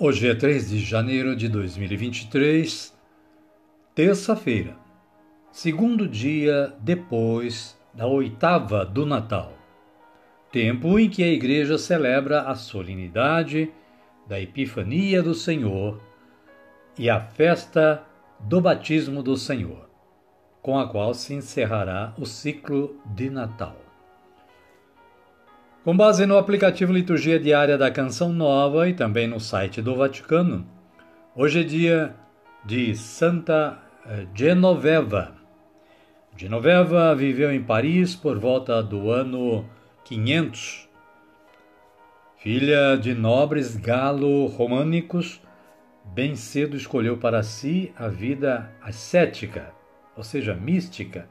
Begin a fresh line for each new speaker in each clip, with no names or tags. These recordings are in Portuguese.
Hoje é 3 de janeiro de 2023, terça-feira, segundo dia depois da oitava do Natal, tempo em que a Igreja celebra a solenidade da Epifania do Senhor e a festa do Batismo do Senhor, com a qual se encerrará o ciclo de Natal. Com base no aplicativo Liturgia Diária da Canção Nova e também no site do Vaticano, hoje é dia de Santa eh, Genoveva. Genoveva viveu em Paris por volta do ano 500. Filha de nobres galo-românicos, bem cedo escolheu para si a vida ascética, ou seja, mística,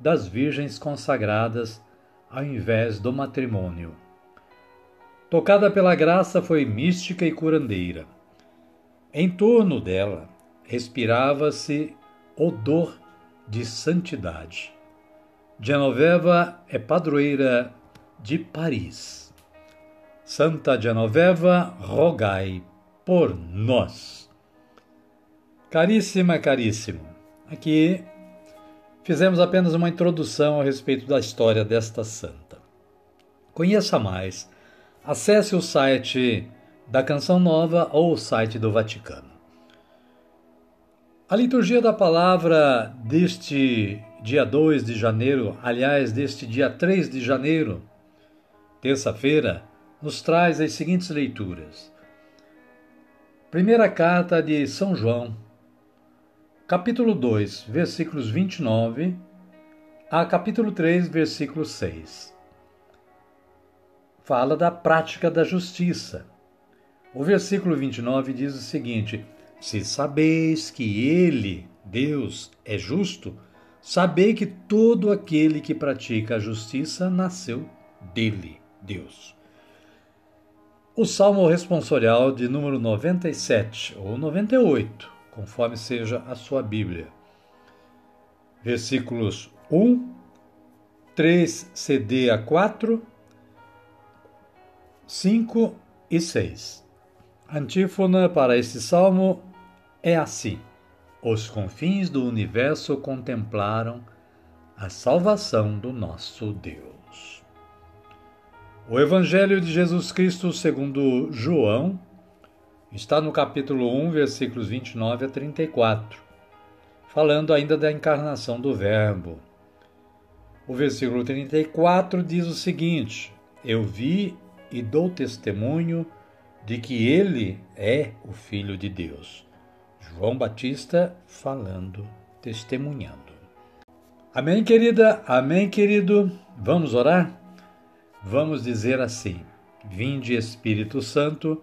das virgens consagradas ao invés do matrimônio. Tocada pela graça, foi mística e curandeira. Em torno dela respirava-se odor de santidade. Genoveva é padroeira de Paris. Santa Genoveva, rogai por nós. Caríssima, caríssimo, aqui Fizemos apenas uma introdução a respeito da história desta santa. Conheça mais. Acesse o site da Canção Nova ou o site do Vaticano. A liturgia da palavra deste dia 2 de janeiro, aliás, deste dia 3 de janeiro, terça-feira, nos traz as seguintes leituras. Primeira carta de São João, capítulo 2, versículos 29 a capítulo 3, versículo 6. Fala da prática da justiça. O versículo 29 diz o seguinte: Se sabeis que Ele, Deus, é justo, sabei que todo aquele que pratica a justiça nasceu dele, Deus. O Salmo responsorial de número 97 ou 98 conforme seja a sua Bíblia. Versículos 1, 3 CD a 4, 5 e 6. A antífona para esse salmo é assim: Os confins do universo contemplaram a salvação do nosso Deus. O Evangelho de Jesus Cristo segundo João, Está no capítulo 1, versículos 29 a 34, falando ainda da encarnação do Verbo. O versículo 34 diz o seguinte: Eu vi e dou testemunho de que ele é o Filho de Deus. João Batista falando, testemunhando. Amém, querida? Amém, querido? Vamos orar? Vamos dizer assim: Vinde, Espírito Santo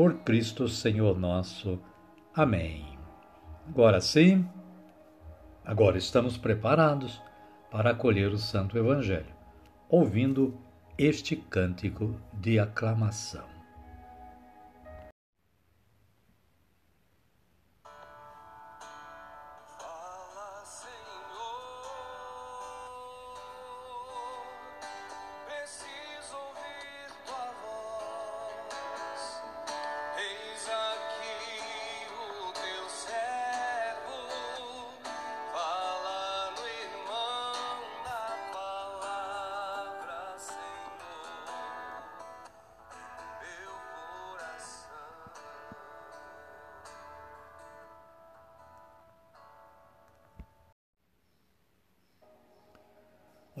por Cristo Senhor nosso. Amém. Agora sim, agora estamos preparados para acolher o Santo Evangelho, ouvindo este cântico de aclamação.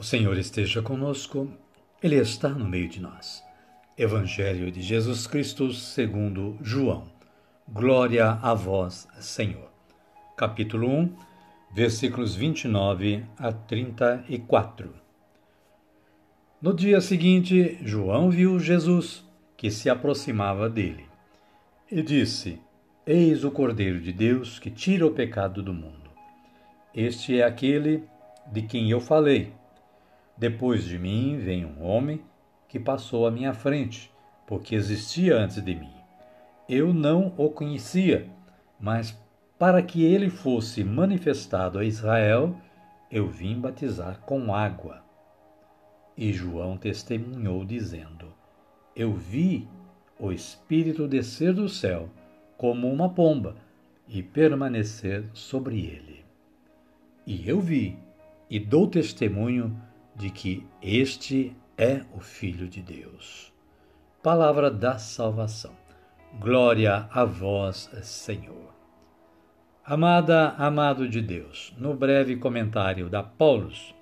O Senhor esteja conosco, Ele está no meio de nós. Evangelho de Jesus Cristo segundo João. Glória a vós, Senhor. Capítulo 1, versículos 29 a 34. No dia seguinte, João viu Jesus, que se aproximava dele, e disse: Eis o Cordeiro de Deus que tira o pecado do mundo. Este é aquele de quem eu falei. Depois de mim vem um homem que passou à minha frente, porque existia antes de mim. Eu não o conhecia, mas para que ele fosse manifestado a Israel, eu vim batizar com água. E João testemunhou, dizendo: Eu vi o Espírito descer do céu como uma pomba e permanecer sobre ele. E eu vi e dou testemunho de que este é o Filho de Deus. Palavra da salvação. Glória a vós, Senhor. Amada, amado de Deus, no breve comentário da Paulus,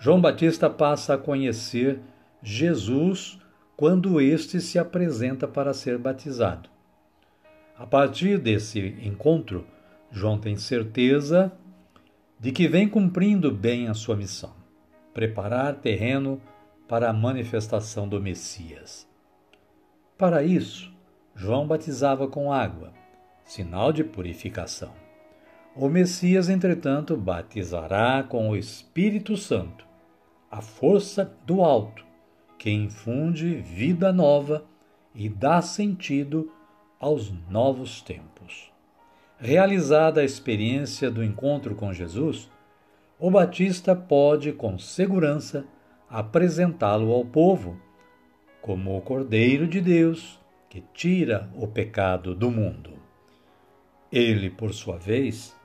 João Batista passa a conhecer Jesus quando este se apresenta para ser batizado. A partir desse encontro, João tem certeza de que vem cumprindo bem a sua missão preparar terreno para a manifestação do Messias. Para isso, João batizava com água, sinal de purificação. O Messias, entretanto, batizará com o Espírito Santo, a força do alto, que infunde vida nova e dá sentido aos novos tempos. Realizada a experiência do encontro com Jesus, o Batista pode, com segurança, apresentá-lo ao povo como o Cordeiro de Deus que tira o pecado do mundo. Ele, por sua vez,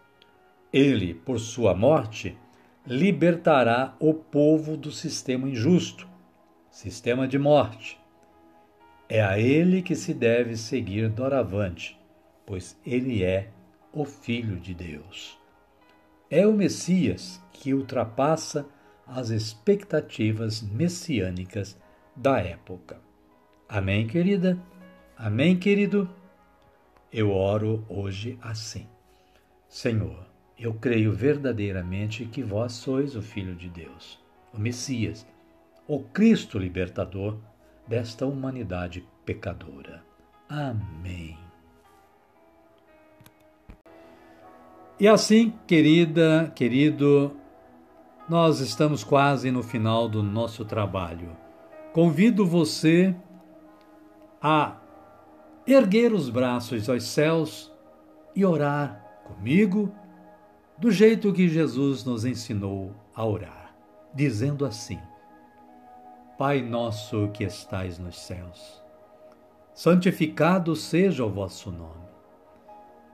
ele, por sua morte, libertará o povo do sistema injusto, sistema de morte. É a ele que se deve seguir doravante, pois ele é o Filho de Deus. É o Messias que ultrapassa as expectativas messiânicas da época. Amém, querida? Amém, querido? Eu oro hoje assim. Senhor, eu creio verdadeiramente que vós sois o Filho de Deus, o Messias, o Cristo libertador desta humanidade pecadora. Amém. E assim, querida, querido, nós estamos quase no final do nosso trabalho. Convido você a erguer os braços aos céus e orar comigo do jeito que Jesus nos ensinou a orar, dizendo assim: Pai nosso que estais nos céus, santificado seja o vosso nome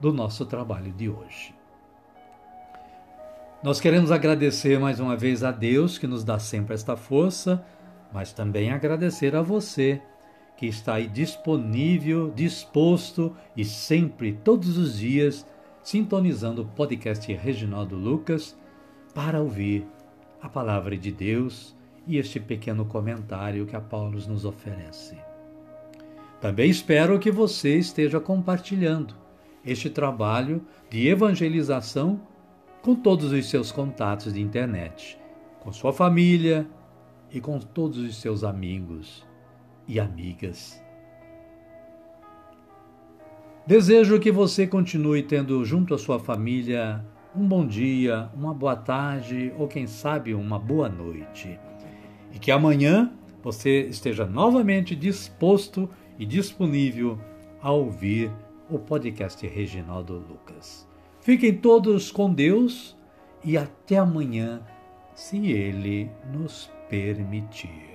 do nosso trabalho de hoje. Nós queremos agradecer mais uma vez a Deus que nos dá sempre esta força, mas também agradecer a você que está aí disponível, disposto e sempre, todos os dias, sintonizando o podcast Reginaldo Lucas para ouvir a palavra de Deus e este pequeno comentário que a Paulo nos oferece. Também espero que você esteja compartilhando este trabalho de evangelização com todos os seus contatos de internet, com sua família e com todos os seus amigos e amigas. Desejo que você continue tendo junto à sua família um bom dia, uma boa tarde ou, quem sabe, uma boa noite. E que amanhã você esteja novamente disposto e disponível a ouvir o podcast Reginaldo Lucas. Fiquem todos com Deus e até amanhã, se Ele nos permitir.